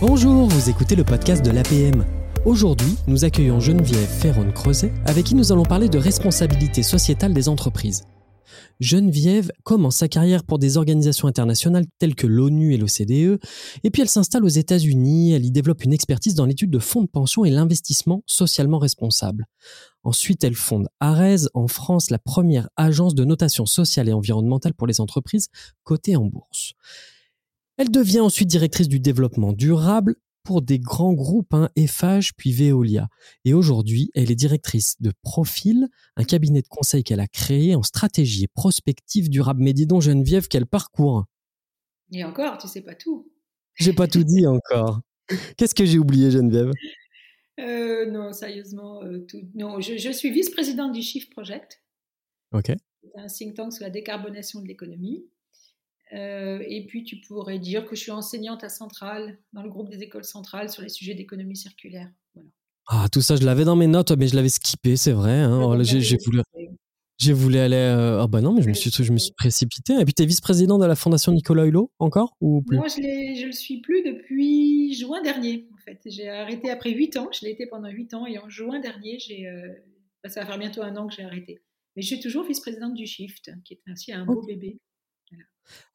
Bonjour, vous écoutez le podcast de l'APM. Aujourd'hui, nous accueillons Geneviève Ferron-Creuset, avec qui nous allons parler de responsabilité sociétale des entreprises. Geneviève commence sa carrière pour des organisations internationales telles que l'ONU et l'OCDE, et puis elle s'installe aux États-Unis, elle y développe une expertise dans l'étude de fonds de pension et l'investissement socialement responsable. Ensuite, elle fonde Arez en France, la première agence de notation sociale et environnementale pour les entreprises cotées en bourse. Elle devient ensuite directrice du développement durable pour des grands groupes, hein, puis Veolia. Et aujourd'hui, elle est directrice de Profil, un cabinet de conseil qu'elle a créé en stratégie et prospective durable. Mais dis donc, Geneviève, quel parcours Et encore, tu sais pas tout. J'ai pas tout dit encore. Qu'est-ce que j'ai oublié, Geneviève? Euh, Non, sérieusement, euh, tout... non. Je, je suis vice-présidente du Shift Project. Ok. C'est un think tank sur la décarbonation de l'économie. Euh, et puis, tu pourrais dire que je suis enseignante à Centrale, dans le groupe des écoles centrales, sur les sujets d'économie circulaire. Voilà. Ah, tout ça, je l'avais dans mes notes, mais je l'avais skippé, c'est vrai. Hein. Oh, j'ai voulu, j'ai voulu aller. Euh... Ah bah non, mais je me suis, je me suis précipité. Et puis, tu es vice-présidente de la Fondation Nicolas Hulot, encore ou plus? Moi, je ne le suis plus depuis juin dernier, en fait. J'ai arrêté après 8 ans. Je l'ai été pendant 8 ans. Et en juin dernier, j'ai, euh... bah, ça va faire bientôt un an que j'ai arrêté. Mais je suis toujours vice-présidente du Shift, qui est ainsi un beau bébé.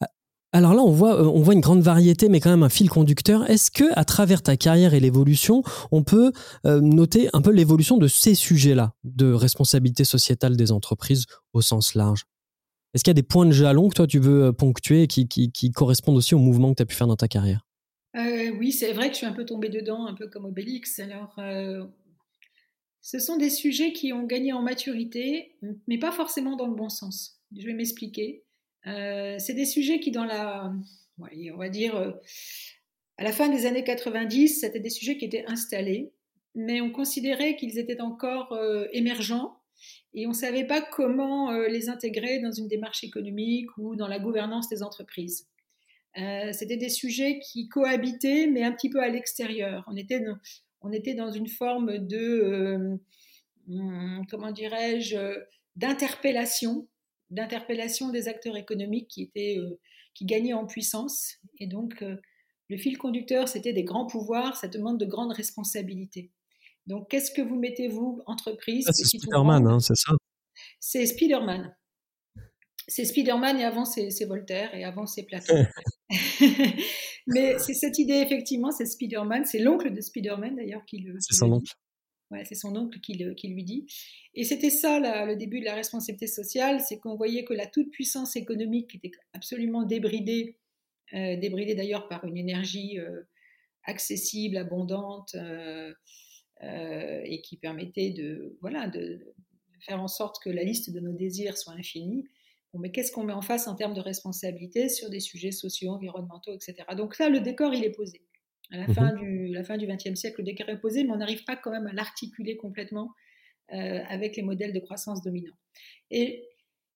Ah, alors là, on voit, euh, on voit une grande variété, mais quand même un fil conducteur. Est-ce que, à travers ta carrière et l'évolution, on peut euh, noter un peu l'évolution de ces sujets-là, de responsabilité sociétale des entreprises au sens large? Est-ce qu'il y a des points de jalon que toi tu veux euh, ponctuer et qui, qui, correspondent aussi au mouvement que tu as pu faire dans ta carrière? Oui, c'est vrai que je suis un peu tombée dedans, un peu comme Obélix. Alors, ce sont des sujets qui ont gagné en maturité, mais pas forcément dans le bon sens. Je vais m'expliquer. Euh, c'est des sujets qui, dans la, on va dire, euh, à la fin des années 90, c'était des sujets qui étaient installés, mais on considérait qu'ils étaient encore euh, émergents et on ne savait pas comment les intégrer dans une démarche économique ou dans la gouvernance des entreprises. c'était des sujets qui cohabitaient, mais un petit peu à l'extérieur. On était dans, on était dans une forme de, hum, comment dirais-je, d'interpellation d'interpellation des acteurs économiques qui, étaient, euh, qui gagnaient en puissance. Et donc, euh, le fil conducteur, c'était des grands pouvoirs, ça demande de grandes responsabilités. Donc, qu'est-ce que vous mettez, vous, entreprise C'est Spiderman, hein, c'est ça C'est Spiderman. C'est Spiderman et avant c'est Voltaire et avant c'est Platon. Mais c'est cette idée, effectivement, c'est Spiderman, c'est l'oncle de Spiderman d'ailleurs qui le. C'est son oncle c'est son oncle qui, lui dit. Et c'était ça le début de la responsabilité sociale, c'est qu'on voyait que la toute-puissance économique était absolument débridée, euh, débridée d'ailleurs par une énergie euh, accessible, abondante, euh, et qui permettait de, voilà, de, faire en sorte que la liste de nos désirs soit infinie. mais qu'est-ce qu'on met en face en termes de responsabilité sur des sujets sociaux, environnementaux, etc. Donc là, le décor, il est posé à la, fin, mmh du, la fin du XXe siècle, le décret est posé, mais on n'arrive pas quand même à l'articuler complètement euh, avec les modèles de croissance dominants. Et,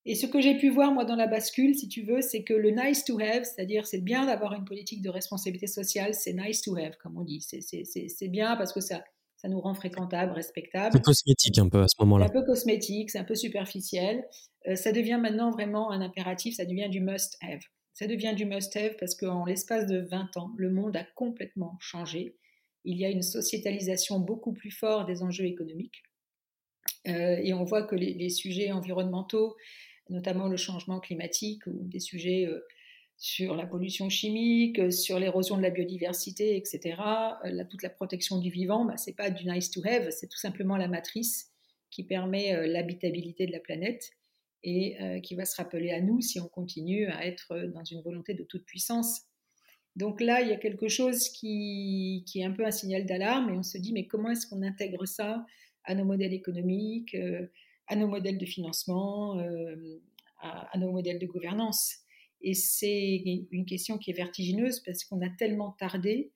et ce que j'ai pu voir, moi, dans la bascule, si tu veux, c'est que le nice to have, c'est-à-dire c'est bien d'avoir une politique de responsabilité sociale, c'est nice to have, comme on dit. C'est bien parce que ça, ça nous rend fréquentables, respectables. C'est cosmétique un peu à ce moment-là. C'est un peu cosmétique, c'est un peu superficiel. Euh, ça devient maintenant vraiment un impératif, ça devient du must have ça devient du must-have parce qu'en l'espace de 20 ans, le monde a complètement changé. Il y a une sociétalisation beaucoup plus forte des enjeux économiques. Euh, et on voit que les, sujets environnementaux, notamment le changement climatique ou des sujets euh, sur la pollution chimique, sur l'érosion de la biodiversité, etc., euh, toute la protection du vivant, bah, ce n'est pas du nice to have, c'est tout simplement la matrice qui permet l'habitabilité de la planète et euh, qui va se rappeler à nous si on continue à être dans une volonté de toute puissance. Donc là, il y a quelque chose qui, est un peu un signal d'alarme et on se dit, mais comment est-ce qu'on intègre ça à nos modèles économiques, euh, à nos modèles de financement, euh, à, à, nos modèles de gouvernance? Et c'est une question qui est vertigineuse parce qu'on a tellement tardé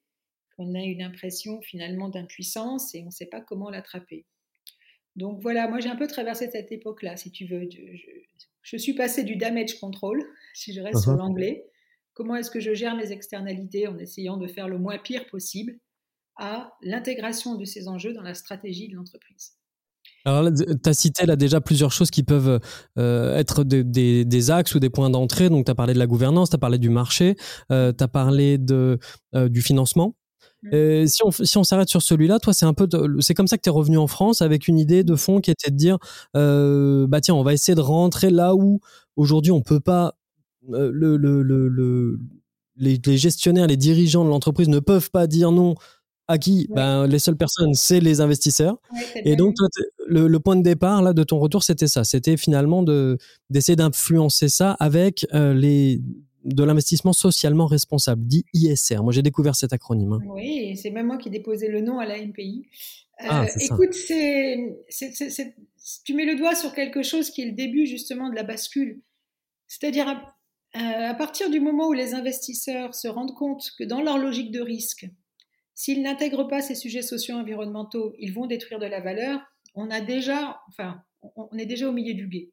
qu'on a une impression finalement d'impuissance et on ne sait pas comment l'attraper. Donc voilà, moi j'ai un peu traversé cette époque-là, si tu veux. Je, suis passée du damage control, si je reste sur uh-huh. l'anglais, comment est-ce que je gère mes externalités en essayant de faire le moins pire possible, à l'intégration de ces enjeux dans la stratégie de l'entreprise. Alors tu as cité là déjà plusieurs choses qui peuvent euh, être des, axes ou des points d'entrée. Donc tu as parlé de la gouvernance, tu as parlé du marché, euh, tu as parlé de, euh, du financement. Mm. si on si on s'arrête sur celui-là, toi c'est un peu c'est comme ça que tu es revenu en France avec une idée de fond qui était de dire euh, bah tiens on va essayer de rentrer là où aujourd'hui on peut pas euh, le, le, le, les, les, gestionnaires les dirigeants de l'entreprise ne peuvent pas dire non à qui? Ben les seules personnes c'est les investisseurs. Et donc le, le, point de départ là de ton retour c'était ça. C'était finalement de d'essayer d'influencer ça avec euh, les de l'investissement socialement responsable, dit ISR. Moi, j'ai découvert cet acronyme. Hein. Oui, c'est même moi qui ai déposé le nom à la MPI. Euh, ah, écoute, c'est, tu mets le doigt sur quelque chose qui est le début justement de la bascule. C'est-à-dire, à, à partir du moment où les investisseurs se rendent compte que dans leur logique de risque, s'ils n'intègrent pas ces sujets socio-environnementaux, ils vont détruire de la valeur, on a déjà, enfin, on est déjà au milieu du guet.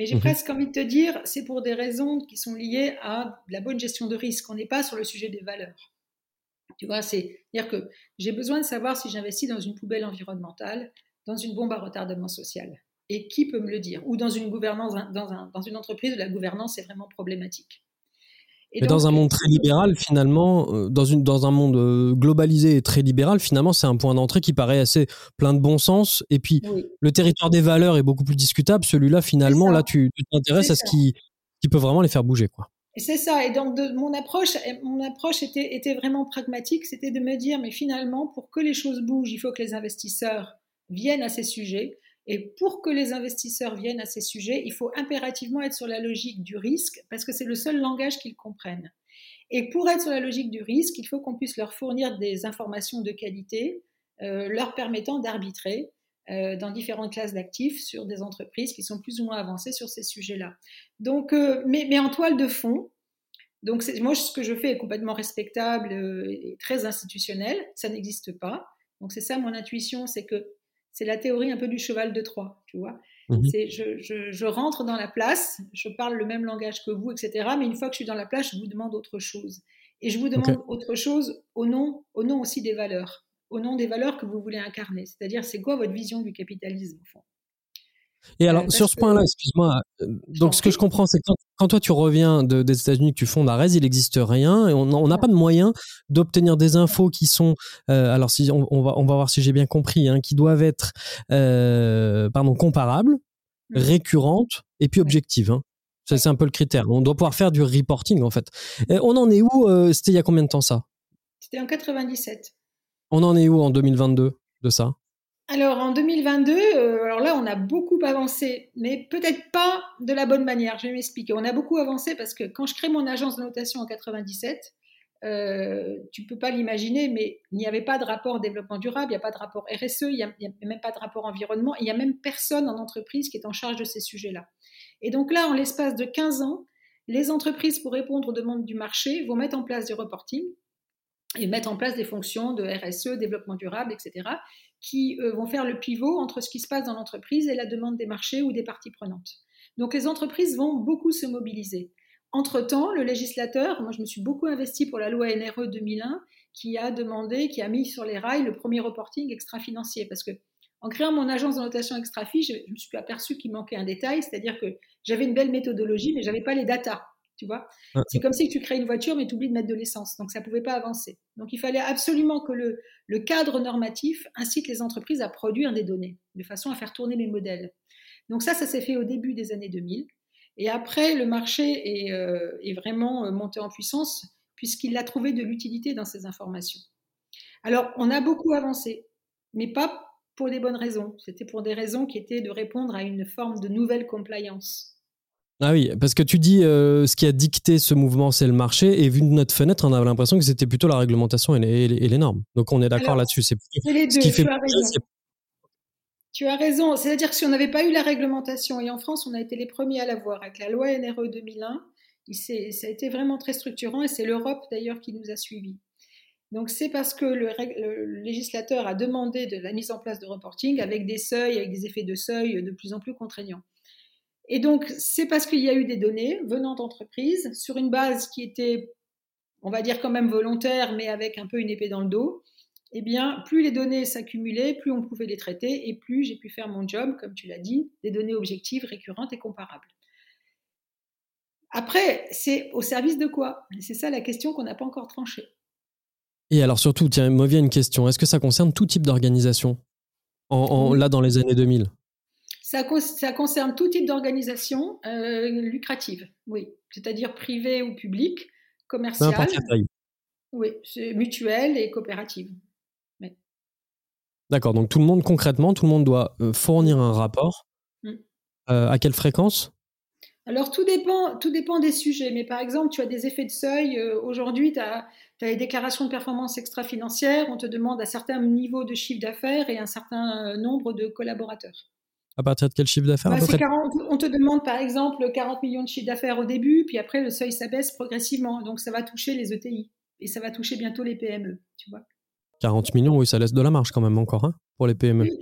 Mais j'ai mmh presque envie de te dire, c'est pour des raisons qui sont liées à la bonne gestion de risque. On n'est pas sur le sujet des valeurs. Tu vois, c'est-à-dire que j'ai besoin de savoir si j'investis dans une poubelle environnementale, dans une bombe à retardement social. Et qui peut me le dire? Ou dans une gouvernance, dans, dans une entreprise où la gouvernance est vraiment problématique. Mais dans un monde très libéral, finalement, euh, dans, une, dans un monde euh, globalisé et très libéral, finalement, c'est un point d'entrée qui paraît assez plein de bon sens. Et puis, le territoire des valeurs est beaucoup plus discutable. Celui-là, finalement, là, tu t'intéresses à ce qui, qui peut vraiment les faire bouger. quoi. C'est ça. Et donc, de, mon approche, mon approche était, était vraiment pragmatique. C'était de me dire, mais finalement, pour que les choses bougent, il faut que les investisseurs viennent à ces sujets. Et pour que les investisseurs viennent à ces sujets, il faut impérativement être sur la logique du risque, parce que c'est le seul langage qu'ils comprennent. Et pour être sur la logique du risque, il faut qu'on puisse leur fournir des informations de qualité, euh, leur permettant d'arbitrer euh, dans différentes classes d'actifs sur des entreprises qui sont plus ou moins avancées sur ces sujets-là. Euh, mais, mais, en toile de fond, donc moi ce que je fais est complètement respectable et très institutionnel, ça n'existe pas. Donc c'est ça mon intuition, c'est que c'est la théorie un peu du cheval de Troie, tu vois. Mhm. C'est je, rentre dans la place, je parle le même langage que vous, etc. Mais une fois que je suis dans la place, je vous demande autre chose. Et je vous demande autre chose au nom, au nom aussi des valeurs, au nom des valeurs que vous voulez incarner. C'est-à-dire, c'est quoi votre vision du capitalisme, au fond? Et alors, euh, sur ce point-là, excuse-moi, euh, donc ce que je comprends, c'est que quand, toi tu reviens des États-Unis, que tu fondes Arès, il n'existe rien et on n'a pas de moyen d'obtenir des infos qui sont, euh, alors si on, va, on va voir si j'ai bien compris, hein, qui doivent être, pardon, comparables, mmh. récurrentes et puis objectives. Hein. C'est un peu le critère. On doit pouvoir faire du reporting, en fait. on en est où C'était il y a combien de temps ça? C'était en 97. On en est où en 2022 de ça? Alors en 2022, euh, alors là on a beaucoup avancé, mais peut-être pas de la bonne manière. Je vais m'expliquer. On a beaucoup avancé parce que quand je crée mon agence de notation en 97, euh, tu peux pas l'imaginer, mais il n'y avait pas de rapport développement durable, il n'y a pas de rapport RSE, il n'y a, même pas de rapport environnement, il n'y a même personne en entreprise qui est en charge de ces sujets-là. Et donc là, en l'espace de 15 ans, les entreprises, pour répondre aux demandes du marché, vont mettre en place du reporting et mettre en place des fonctions de RSE, développement durable, etc., qui euh, vont faire le pivot entre ce qui se passe dans l'entreprise et la demande des marchés ou des parties prenantes. Donc les entreprises vont beaucoup se mobiliser. Entre-temps, le législateur, moi je me suis beaucoup investi pour la loi NRE 2001, qui a demandé, qui a mis sur les rails le premier reporting extra-financier, parce que en créant mon agence de notation extra-fi, je, je, me suis aperçu qu'il manquait un détail, c'est-à-dire que j'avais une belle méthodologie, mais j'avais pas les datas tu vois. C'est comme si tu crées une voiture, mais tu oublies de mettre de l'essence. Donc, ça ne pouvait pas avancer. Donc, il fallait absolument que le, le, cadre normatif incite les entreprises à produire des données, de façon à faire tourner mes modèles. Donc, ça, ça s'est fait au début des années 2000. Et après, le marché est, euh, est vraiment euh, monté en puissance, puisqu'il a trouvé de l'utilité dans ces informations. Alors, on a beaucoup avancé, mais pas pour des bonnes raisons. C'était pour des raisons qui étaient de répondre à une forme de nouvelle compliance. Ah oui, parce que tu dis euh, ce qui a dicté ce mouvement, c'est le marché, et vu de notre fenêtre, on avait l'impression que c'était plutôt la réglementation et les, normes. Donc on est d'accord là-dessus. C'est les deux. tu, as raison. tu as raison. C'est-à-dire que si on n'avait pas eu la réglementation, et en France, on a été les premiers à l'avoir avec la loi NRE 2001, ça a été vraiment très structurant, et c'est l'Europe d'ailleurs qui nous a suivis. Donc c'est parce que le, le, législateur a demandé de la mise en place de reporting avec des seuils, avec des effets de seuil de plus en plus contraignants. Et donc, c'est parce qu'il y a eu des données venant d'entreprises sur une base qui était, on va dire quand même volontaire, mais avec un peu une épée dans le dos. Eh bien, plus les données s'accumulaient, plus on pouvait les traiter et plus j'ai pu faire mon job, comme tu l'as dit, des données objectives, récurrentes et comparables. Après, c'est au service de quoi? C'est ça la question qu'on n'a pas encore tranchée. Et alors surtout, tiens, me vient une question. Est-ce que ça concerne tout type d'organisation? En, là dans les années 2000 ça, ça, concerne tout type d'organisation euh, lucrative, oui. C'est-à-dire privée ou publique, commerciale. Oui, c'est mutuelle et coopérative. D'accord, donc tout le monde, concrètement, tout le monde doit euh, fournir un rapport. Mm. Euh, à quelle fréquence? Alors tout dépend, tout dépend des sujets, mais par exemple, tu as des effets de seuil. Euh, aujourd'hui, tu as, les déclarations de performance extra-financière, on te demande un certain niveau de chiffre d'affaires et un certain nombre de collaborateurs. À partir de quel chiffre d'affaires bah, On te demande par exemple 40 millions de chiffre d'affaires au début, puis après le seuil s'abaisse progressivement. Donc ça va toucher les ETI et ça va toucher bientôt les PME, tu vois. 40 millions, oui, ça laisse de la marge quand même encore hein, pour les PME. Oui,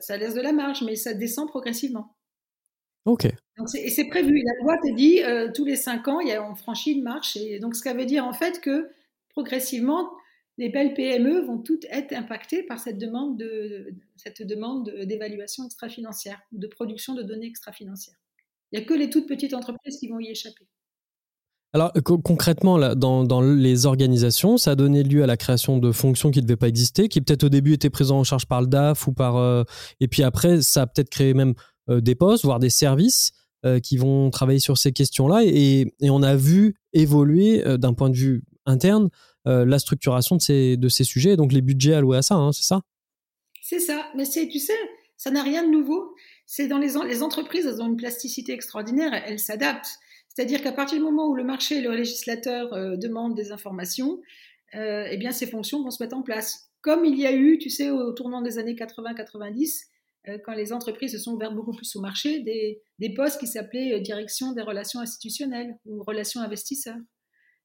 ça, laisse de la marge, mais ça descend progressivement. Ok. et c'est prévu. La loi te dit euh, tous les 5 ans, il y a, on franchit une marche. Et donc, ce qui veut dire en fait que progressivement, les belles PME vont toutes être impactées par cette demande de, cette demande d'évaluation extra-financière ou de production de données extra-financières. Il n'y a que les toutes petites entreprises qui vont y échapper. Alors concrètement, dans, les organisations, ça a donné lieu à la création de fonctions qui ne devaient pas exister, qui peut-être au début étaient prises en charge par le DAF ou par... Euh, et puis après, ça a peut-être créé même euh, des postes, voire des services euh, qui vont travailler sur ces questions-là. Et, on a vu évoluer d'un point de vue interne la structuration de ces, de ces sujets, donc les budgets alloués à ça, hein, c'est ça? C'est ça. Mais tu sais, ça n'a rien de nouveau. C'est dans les, entreprises, elles ont une plasticité extraordinaire, elles s'adaptent. C'est-à-dire qu'à partir du moment où le marché et le législateur euh, demandent des informations, euh, eh bien ces fonctions vont se mettre en place. Comme il y a eu, tu sais, au tournant des années 80-90, euh, quand les entreprises se sont ouvertes beaucoup plus au marché, des, des postes qui s'appelaient direction des relations institutionnelles ou relations investisseurs.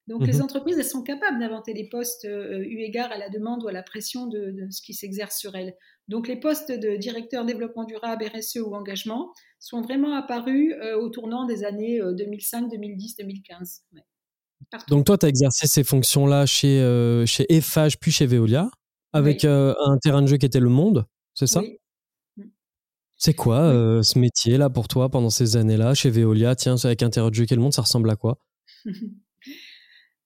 Donc les mhm. entreprises, elles sont capables d'inventer des postes eu égard à la demande ou à la pression de, de ce qui s'exerce sur elles. Donc les postes de directeur développement durable, RSE ou engagement sont vraiment apparus euh, au tournant des années 2005, 2010, 2015. Donc toi, tu as exercé ces fonctions-là chez, euh, chez puis chez Veolia, avec euh, un terrain de jeu qui était le monde, c'est ça? Oui. Mm. C'est quoi ce métier-là pour toi pendant ces années-là chez Veolia? Tiens, avec un terrain de jeu qui est le monde, ça ressemble à quoi?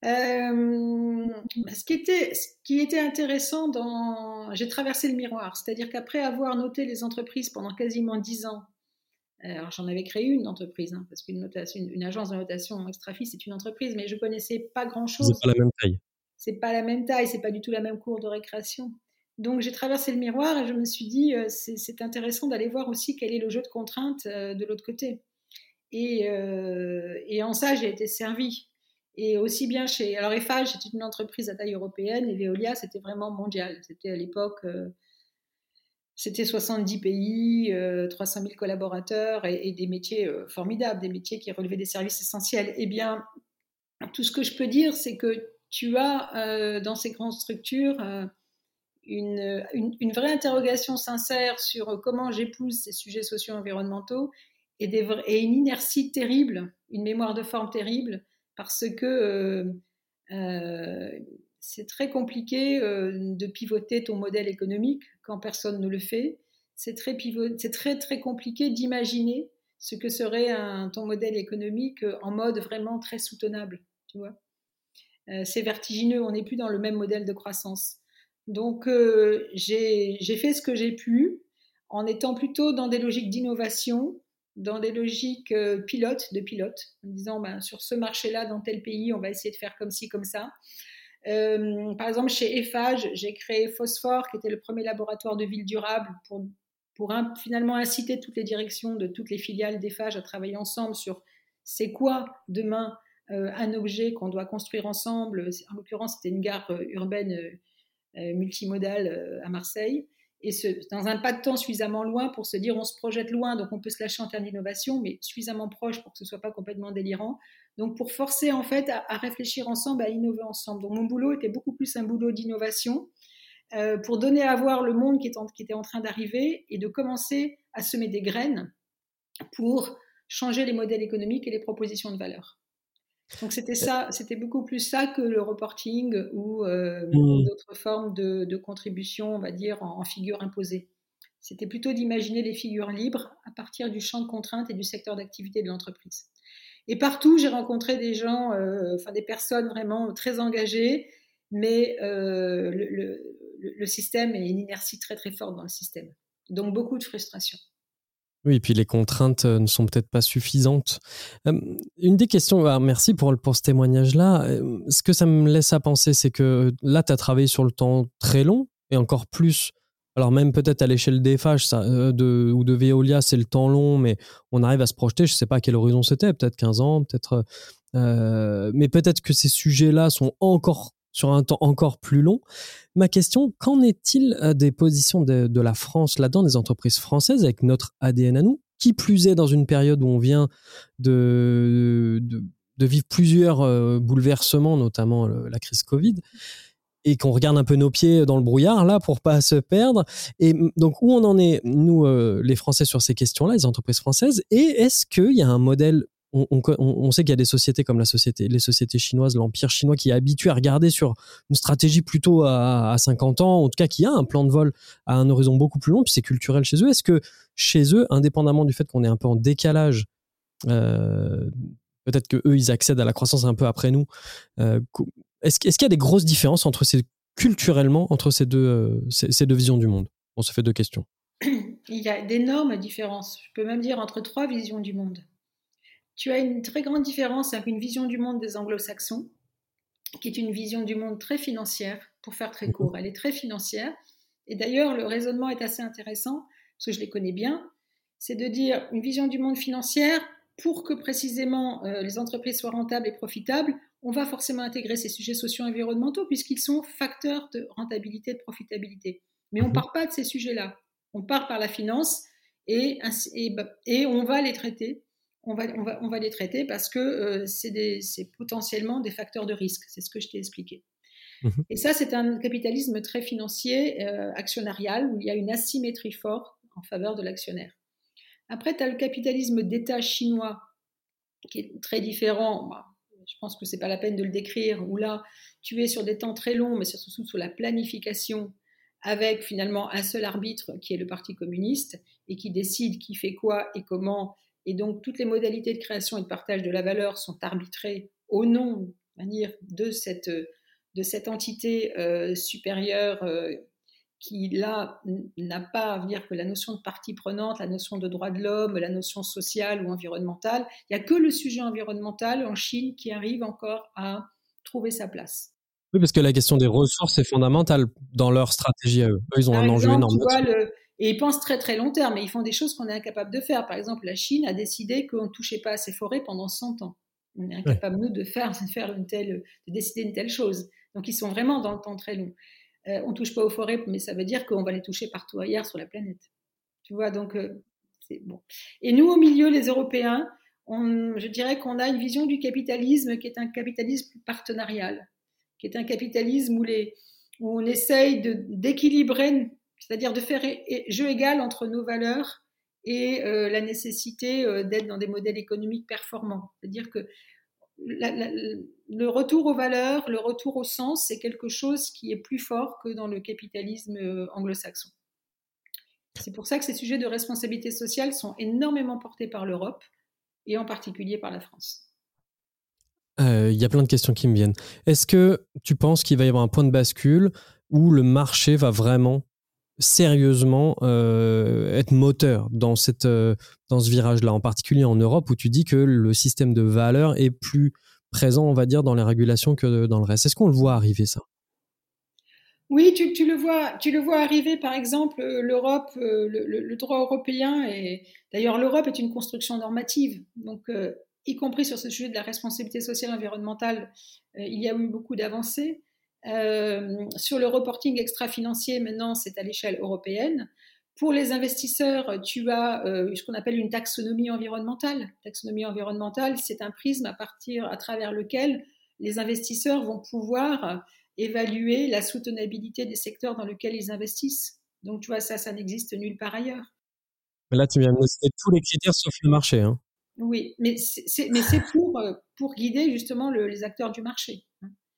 Euh, ce, qui était, ce qui était intéressant dans... J'ai traversé le miroir, c'est-à-dire qu'après avoir noté les entreprises pendant quasiment dix ans, alors j'en avais créé une entreprise, hein, parce qu'une une, une, agence de notation extra-fils, c'est une entreprise, mais je connaissais pas grand-chose. C'est pas la même taille. C'est pas la même taille, c'est pas du tout la même cour de récréation. Donc j'ai traversé le miroir et je me suis dit, euh, c'est intéressant d'aller voir aussi quel est le jeu de contraintes euh, de l'autre côté. Et, et, en ça, j'ai été servie. Et aussi bien chez. Alors, Eiffage, c'était une entreprise à taille européenne et Veolia, c'était vraiment mondial. C'était à l'époque. Euh, c'était 70 pays, 300 000 collaborateurs et, des métiers euh, formidables, des métiers qui relevaient des services essentiels. Eh bien, tout ce que je peux dire, c'est que tu as euh, dans ces grandes structures une, une, vraie interrogation sincère sur comment j'épouse ces sujets socio-environnementaux et, et, une inertie terrible, une mémoire de forme terrible parce que euh, euh, c'est très compliqué euh, de pivoter ton modèle économique quand personne ne le fait. C'est très, très, compliqué d'imaginer ce que serait ton modèle économique en mode vraiment très soutenable. Tu vois c'est vertigineux, on n'est plus dans le même modèle de croissance. Donc j'ai fait ce que j'ai pu en étant plutôt dans des logiques d'innovation dans des logiques euh, pilotes, de pilotes, en disant ben, sur ce marché-là, dans tel pays, on va essayer de faire comme ci, comme ça. Euh, par exemple, chez Eiffage, j'ai créé Phosphore, qui était le premier laboratoire de ville durable pour, finalement inciter toutes les directions de toutes les filiales d'Eiffage à travailler ensemble sur c'est quoi demain euh, un objet qu'on doit construire ensemble. En l'occurrence, c'était une gare urbaine multimodale à Marseille et dans un pas de temps suffisamment loin pour se dire on se projette loin, donc on peut se lâcher en termes d'innovation, mais suffisamment proche pour que ce soit pas complètement délirant. Donc pour forcer en fait à, réfléchir ensemble, à innover ensemble. Donc mon boulot était beaucoup plus un boulot d'innovation euh, pour donner à voir le monde qui était en train d'arriver et de commencer à semer des graines pour changer les modèles économiques et les propositions de valeur. Donc c'était ça, c'était beaucoup plus ça que le reporting ou euh, mmh. d'autres formes de, contribution, on va dire, en, figure imposée. C'était plutôt d'imaginer les figures libres à partir du champ de contraintes et du secteur d'activité de l'entreprise. Et partout, j'ai rencontré des gens, euh, enfin des personnes vraiment très engagées, mais le, système est une inertie très très forte dans le système. Donc beaucoup de frustration. Oui, et puis les contraintes ne sont peut-être pas suffisantes. une des questions, ah, merci pour, ce témoignage-là. Ce que ça me laisse à penser, c'est que là, tu as travaillé sur le temps très long et encore plus alors même peut-être à l'échelle des euh, de, ou de Veolia, c'est le temps long, mais on arrive à se projeter. Je ne sais pas à quel horizon c'était, peut-être 15 ans, peut-être. Euh, mais peut-être que ces sujets-là sont encore sur un temps encore plus long. Ma question, qu'en est-il euh, des positions de, la France là-dedans, des entreprises françaises avec notre ADN à nous Qui plus est dans une période où on vient de, vivre plusieurs bouleversements, notamment la crise Covid et qu'on regarde un peu nos pieds dans le brouillard là pour pas se perdre. Et donc où on en est nous euh, les Français sur ces questions-là, les entreprises françaises, et est-ce qu'il y a un modèle on, sait qu'il y a des sociétés comme la société, les sociétés chinoises, l'empire chinois qui est habitué à regarder sur une stratégie plutôt à, 50 ans, en tout cas qui a un plan de vol à un horizon beaucoup plus long, puis c'est culturel chez eux. Est-ce que chez eux, indépendamment du fait qu'on est un peu en décalage, euh, peut-être que eux ils accèdent à la croissance un peu après nous, euh, est-ce, qu'il y a des grosses différences entre ces, culturellement entre ces deux, euh, ces, deux visions du monde? On se fait deux questions. Il y a d'énormes différences. Je peux même dire entre trois visions du monde. Tu as une très grande différence avec une vision du monde des anglo-saxons, qui est une vision du monde très financière, pour faire très court. Elle est très financière. Et d'ailleurs, le raisonnement est assez intéressant, parce que je les connais bien. C'est de dire une vision du monde financière, pour que précisément euh, les entreprises soient rentables et profitables, on va forcément intégrer ces sujets sociaux et environnementaux puisqu'ils sont facteurs de rentabilité et de profitabilité. Mais on ne mhm. part pas de ces sujets-là. On part par la finance et, bah, et, on va les traiter. On va, on va, on va les traiter parce que euh, c'est potentiellement des facteurs de risque. C'est ce que je t'ai expliqué. Mhm. Et ça, c'est un capitalisme très financier, euh, actionnarial, où il y a une asymétrie forte en faveur de l'actionnaire. Après, tu as le capitalisme d'État chinois, qui est très différent. Bah, je pense que c'est pas la peine de le décrire, où là, tu es sur des temps très longs, mais surtout sous la planification, avec finalement un seul arbitre qui est le Parti communiste et qui décide qui fait quoi et comment. Et donc, toutes les modalités de création et de partage de la valeur sont arbitrées au nom de cette, de cette entité euh, supérieure euh, qui là n'a pas à dire que la notion de partie prenante, la notion de droit de l'homme, la notion sociale ou environnementale, il n'y a que le sujet environnemental en Chine qui arrive encore à trouver sa place. Oui, parce que la question des ressources est fondamentale dans leur stratégie à eux. ils ont un enjeu énorme. Et ils pensent très très long terme, mais ils font des choses qu'on est incapable de faire. Par exemple, la Chine a décidé qu'on ne touchait pas à ses forêts pendant 100 ans. On est incapable, nous, de faire, de faire une telle, de décider une telle chose. Donc, ils sont vraiment dans le temps très long. Euh, on touche pas aux forêts, mais ça veut dire qu'on va les toucher partout ailleurs sur la planète. Tu vois, donc euh, c'est bon. Et nous, au milieu, les Européens, je dirais qu'on a une vision du capitalisme qui est un capitalisme partenarial, qui est un capitalisme où, les, où on essaye d'équilibrer, c'est-à-dire de faire jeu égal entre nos valeurs et euh, la nécessité d'être dans des modèles économiques performants. C'est-à-dire que le retour aux valeurs, le retour au sens, c'est quelque chose qui est plus fort que dans le capitalisme euh, anglo-saxon. C'est pour ça que ces sujets de responsabilité sociale sont énormément portés par l'Europe et en particulier par la France. Euh, il y a plein de questions qui me viennent. Est-ce que tu penses qu'il va y avoir un point de bascule où le marché va vraiment sérieusement euh, être moteur dans, cette, euh, dans ce virage-là, en particulier en Europe, où tu dis que le système de valeur est plus présent, on va dire, dans les régulations que dans le reste. Est-ce qu'on le voit arriver, ça? Oui, tu, tu, le vois, tu le vois arriver, par exemple, euh, l'Europe, le, droit européen, et d'ailleurs l'Europe est une construction normative, donc y compris sur ce sujet de la responsabilité sociale et environnementale, il y a eu beaucoup d'avancées. Euh, sur le reporting extra-financier, maintenant, c'est à l'échelle européenne. Pour les investisseurs, tu as euh, ce qu'on appelle une taxonomie environnementale. Taxonomie environnementale, c'est un prisme à partir, à travers lequel les investisseurs vont pouvoir évaluer la soutenabilité des secteurs dans lesquels ils investissent. Donc, tu vois, ça, ça n'existe nulle part ailleurs. là, tu viens de citer tous les critères sauf le marché. Hein. Oui, mais c'est pour, euh, pour guider justement les acteurs du marché.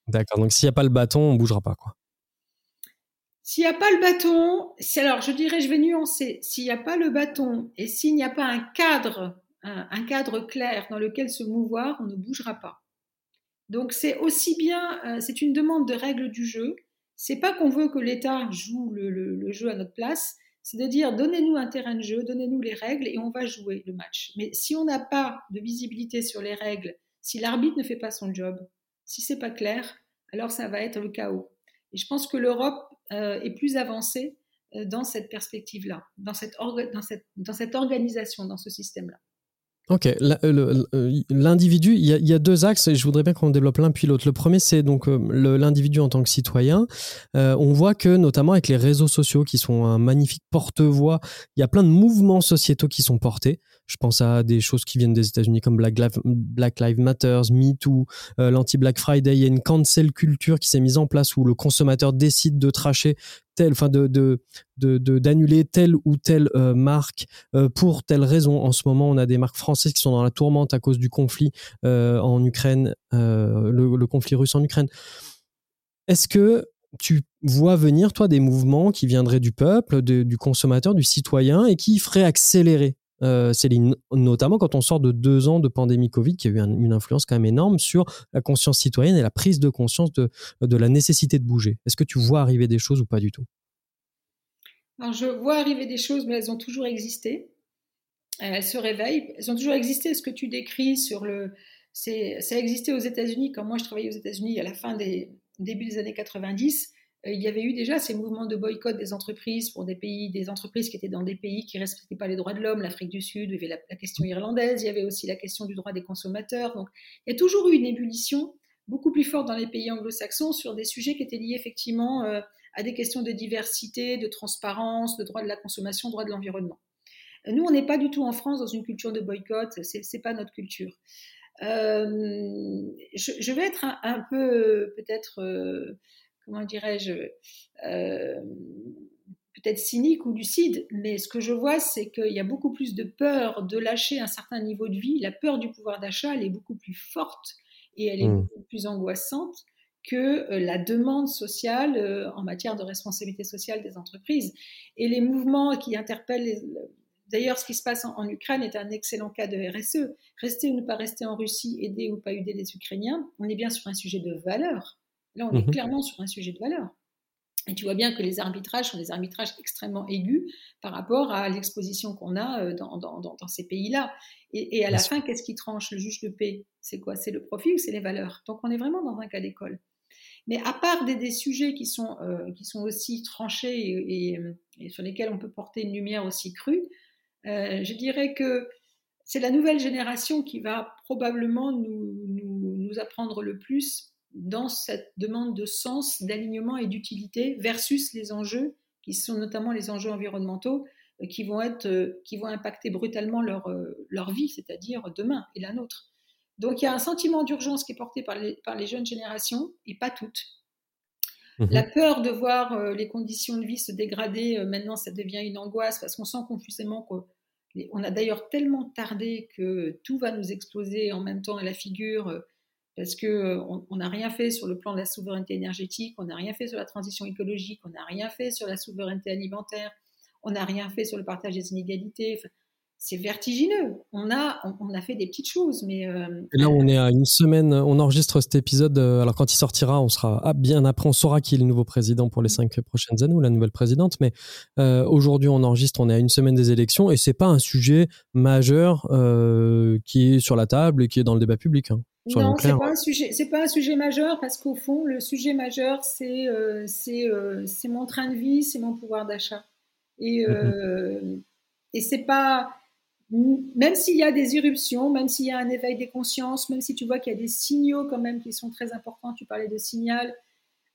D'accord. Donc s'il n'y a pas le bâton, on ne bougera pas, quoi. S'il n'y a pas le bâton, alors je dirais, je vais nuancer. S'il n'y a pas le bâton et s'il n'y a pas un cadre, un, cadre clair dans lequel se mouvoir, on ne bougera pas. Donc c'est aussi bien, euh, c'est une demande de règles du jeu. C'est pas qu'on veut que l'État joue le, jeu à notre place, c'est de dire donnez-nous un terrain de jeu, donnez-nous les règles et on va jouer le match. Mais si on n'a pas de visibilité sur les règles, si l'arbitre ne fait pas son job, si c'est pas clair, alors ça va être le chaos. Et je pense que l'Europe euh, est plus avancée euh, dans cette perspective-là, dans cette, dans cette organisation, dans ce système-là. Ok, euh, l'individu, il, y, a deux axes et je voudrais bien qu'on développe l'un puis l'autre. Le premier, c'est donc euh, l'individu en tant que citoyen. Euh, on voit que notamment avec les réseaux sociaux qui sont un magnifique porte-voix, il y a plein de mouvements sociétaux qui sont portés. Je pense à des choses qui viennent des États-Unis comme Black Lives Matter, MeToo, l'anti-Black Friday. Il y a une cancel culture qui s'est mise en place où le consommateur décide de tracher enfin de d'annuler de, telle ou telle euh, marque euh, pour telle raison. En ce moment, on a des marques françaises qui sont dans la tourmente à cause du conflit euh, en Ukraine, le, conflit russe en Ukraine. Est-ce que tu vois venir, toi, des mouvements qui viendraient du peuple, du consommateur, du citoyen, et qui feraient accélérer Céline, notamment quand on sort de deux ans de pandémie Covid, qui a eu une influence quand même énorme sur la conscience citoyenne et la prise de conscience de, de la nécessité de bouger. Est-ce que tu vois arriver des choses ou pas du tout? Alors, Je vois arriver des choses, mais elles ont toujours existé. Elles se réveillent. Elles ont toujours existé. Ce que tu décris sur le. Ça a existé aux États-Unis. Quand moi je travaillais aux États-Unis à la fin des début des années 90, euh, il y avait eu déjà ces mouvements de boycott des entreprises pour des pays, des entreprises qui étaient dans des pays qui ne respectaient pas les droits de l'homme, l'Afrique du Sud, il y avait la, question irlandaise, il y avait aussi la question du droit des consommateurs. Donc, il y a toujours eu une ébullition beaucoup plus forte dans les pays anglo-saxons sur des sujets qui étaient liés effectivement euh, à des questions de diversité, de transparence, de droit de la consommation, droit de l'environnement. Nous, on n'est pas du tout en France dans une culture de boycott, c'est n'est pas notre culture. Euh, je, vais être un, peu peut-être comment dirais-je, euh, peut-être cynique ou lucide, mais ce que je vois, c'est qu'il y a beaucoup plus de peur de lâcher un certain niveau de vie. La peur du pouvoir d'achat, elle est beaucoup plus forte et elle est mmh. beaucoup plus angoissante que euh, la demande sociale euh, en matière de responsabilité sociale des entreprises. Et les mouvements qui interpellent D'ailleurs, ce qui se passe en, Ukraine est un excellent cas de RSE. Rester ou ne pas rester en Russie, aider ou pas aider les Ukrainiens, on est bien sur un sujet de valeur. Là, on est mhm. clairement sur un sujet de valeur. Et tu vois bien que les arbitrages sont des arbitrages extrêmement aigus par rapport à l'exposition qu'on a euh, dans, ces pays-là. Et, à la fin, qu'est-ce qui tranche? Le juge de paix C'est quoi? C'est le profit ou c'est les valeurs? Donc on est vraiment dans un cas d'école. Mais à part des, sujets qui sont, euh, qui sont aussi tranchés et, sur lesquels on peut porter une lumière aussi crue, euh, je dirais que c'est la nouvelle génération qui va probablement nous, nous, nous apprendre le plus dans cette demande de sens, d'alignement et d'utilité versus les enjeux qui sont notamment les enjeux environnementaux euh, qui vont, être, euh, qui vont impacter brutalement leur, euh, leur vie, c'est-à-dire demain et la nôtre. Donc il y a un sentiment d'urgence qui est porté par les, par les jeunes générations et pas toutes. Mhm. La peur de voir les conditions de vie se dégrader, maintenant ça devient une angoisse parce qu'on sent confusément qu'on a d'ailleurs tellement tardé que tout va nous exploser en même temps à la figure parce qu'on euh, n'a rien fait sur le plan de la souveraineté énergétique, on n'a rien fait sur la transition écologique, on n'a rien fait sur la souveraineté alimentaire, on n'a rien fait sur le partage des inégalités. c'est vertigineux. On a, on, a fait des petites choses, mais. Euh, là, on est à une semaine. On enregistre cet épisode. Euh, alors, quand il sortira, on sera bien après. On saura qui est le nouveau président pour les cinq prochaines années ou la nouvelle présidente. Mais aujourd'hui, on enregistre. On est à une semaine des élections et c'est pas un sujet majeur qui est sur la table et qui est dans le débat public. Hein. Non, c'est pas un sujet. C'est pas un sujet majeur parce qu'au fond, le sujet majeur, c'est euh, euh, mon train de vie, c'est mon pouvoir d'achat. Et euh, mm-hmm. et c'est pas même s'il y a des irruptions, même s'il y a un éveil des consciences, même si tu vois qu'il y a des signaux quand même qui sont très importants. Tu parlais de signal.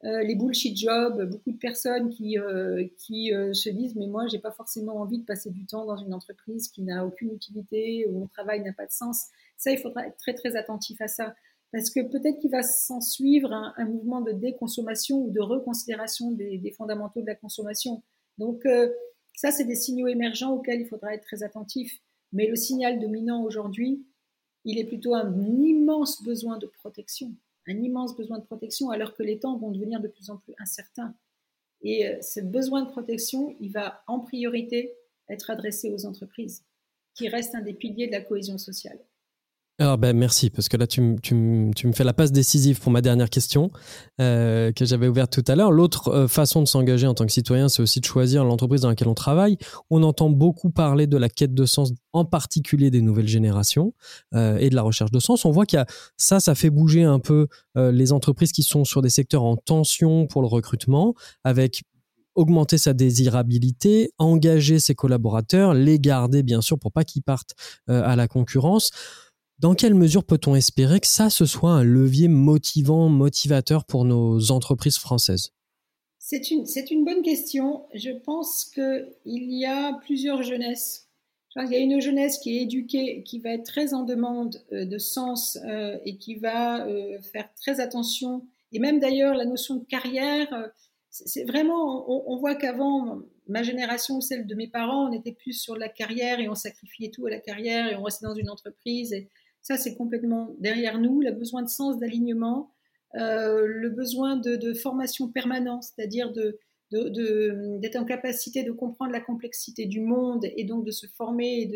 Euh, les bullshit jobs, beaucoup de personnes qui, euh, qui euh, se disent mais moi j'ai pas forcément envie de passer du temps dans une entreprise qui n'a aucune utilité où mon travail n'a pas de sens. Ça, il faudra être très très attentif à ça parce que peut-être qu'il va s'en suivre un, mouvement de déconsommation ou de reconsidération des, des fondamentaux de la consommation. Donc ça, c'est des signaux émergents auxquels il faudra être très attentif. Mais le signal dominant aujourd'hui, il est plutôt un immense besoin de protection un immense besoin de protection alors que les temps vont devenir de plus en plus incertains. Et euh, ce besoin de protection, il va en priorité être adressé aux entreprises, qui restent un des piliers de la cohésion sociale. Alors ben merci parce que là tu, tu, tu, me fais la passe décisive pour ma dernière question euh, que j'avais ouverte tout à l'heure. L'autre euh, façon de s'engager en tant que citoyen, c'est aussi de choisir l'entreprise dans laquelle on travaille. On entend beaucoup parler de la quête de sens, en particulier des nouvelles générations euh, et de la recherche de sens. On voit qu'il ça, ça fait bouger un peu les entreprises qui sont sur des secteurs en tension pour le recrutement, avec augmenter sa désirabilité, engager ses collaborateurs, les garder bien sûr pour pas qu'ils partent à la concurrence. Dans quelle mesure peut-on espérer que ça, ce soit un levier motivant, motivateur pour nos entreprises françaises? C'est une, bonne question. Je pense qu'il y a plusieurs jeunesses. Il y a une jeunesse qui est éduquée, qui va être très en demande euh, de sens euh, et qui va euh, faire très attention. Et même d'ailleurs, la notion de carrière, c'est vraiment, on, voit qu'avant, ma génération, celle de mes parents, on était plus sur la carrière et on sacrifiait tout à la carrière et on restait dans une entreprise. Ça, c'est complètement derrière nous. Le besoin de sens, d'alignement, euh, le besoin de, formation permanente, c'est-à-dire d'être en capacité de comprendre la complexité du monde et donc de se former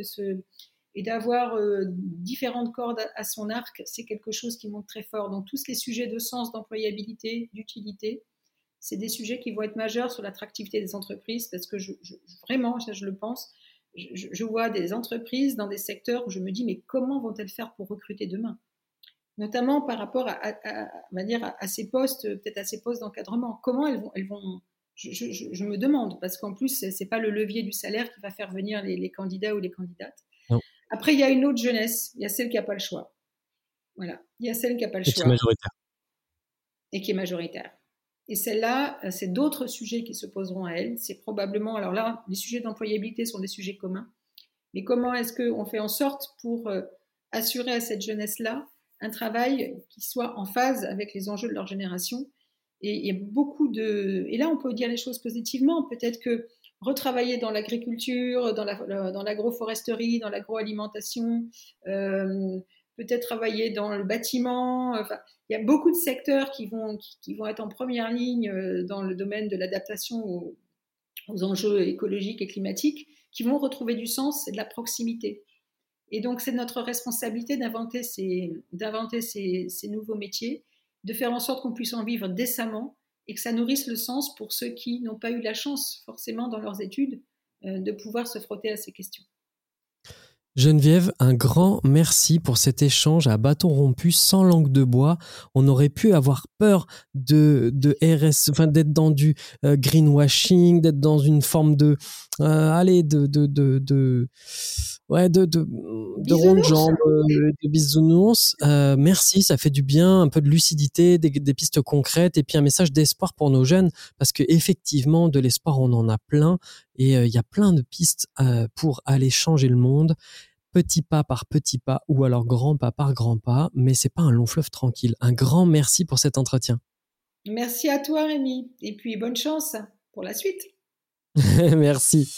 et d'avoir euh, différentes cordes à, son arc, c'est quelque chose qui monte très fort. Donc tous les sujets de sens, d'employabilité, d'utilité, c'est des sujets qui vont être majeurs sur l'attractivité des entreprises parce que vraiment, ça je le pense, je, vois des entreprises dans des secteurs où je me dis, mais comment vont-elles faire pour recruter demain? Notamment par rapport à, à, à, ces postes, peut-être à ces postes d'encadrement. Comment elles vont, elles vont je, me demande, parce qu'en plus, ce n'est pas le levier du salaire qui va faire venir les, candidats ou les candidates. Après, il y a une autre jeunesse, il y a celle qui n'a pas le choix. Voilà, il y a celle qui n'a pas le choix. Et qui est majoritaire. Et qui est majoritaire. Et celle-là, euh, c'est d'autres sujets qui se poseront à elle. C'est probablement, alors là, les sujets d'employabilité sont des sujets communs. Mais comment est-ce qu'on fait en sorte pour euh, assurer à cette jeunesse-là un travail qui soit en phase avec les enjeux de leur génération? Et il y a beaucoup de. Et là, on peut dire les choses positivement. Peut-être que retravailler dans l'agriculture, dans l'agroforesterie, la, dans l'agroalimentation, euh, peut-être travailler dans le bâtiment. Enfin, il y a beaucoup de secteurs qui vont, être en première ligne euh, dans le domaine de l'adaptation aux, enjeux écologiques et climatiques, qui vont retrouver du sens et de la proximité. Et donc, c'est notre responsabilité d'inventer ces, d'inventer ces, ces nouveaux métiers, de faire en sorte qu'on puisse en vivre décemment et que ça nourrisse le sens pour ceux qui n'ont pas eu la chance, forcément, dans leurs études, euh, de pouvoir se frotter à ces questions. Geneviève, un grand merci pour cet échange à bâton rompu, sans langue de bois. On aurait pu avoir peur de, de RS, enfin d'être dans du euh, greenwashing, d'être dans une forme de, euh, allez, de, de, de, de, ouais, de, de, de ronde jambe, euh, de bisounours. Euh, merci, ça fait du bien, un peu de lucidité, des, des pistes concrètes et puis un message d'espoir pour nos jeunes, parce que effectivement, de l'espoir, on en a plein et euh, il y a plein de pistes euh, pour aller changer le monde petit pas par petit pas ou alors grand pas par grand pas, mais c'est pas un long fleuve tranquille. Un grand merci pour cet entretien. Merci à toi Rémi et puis bonne chance pour la suite. merci.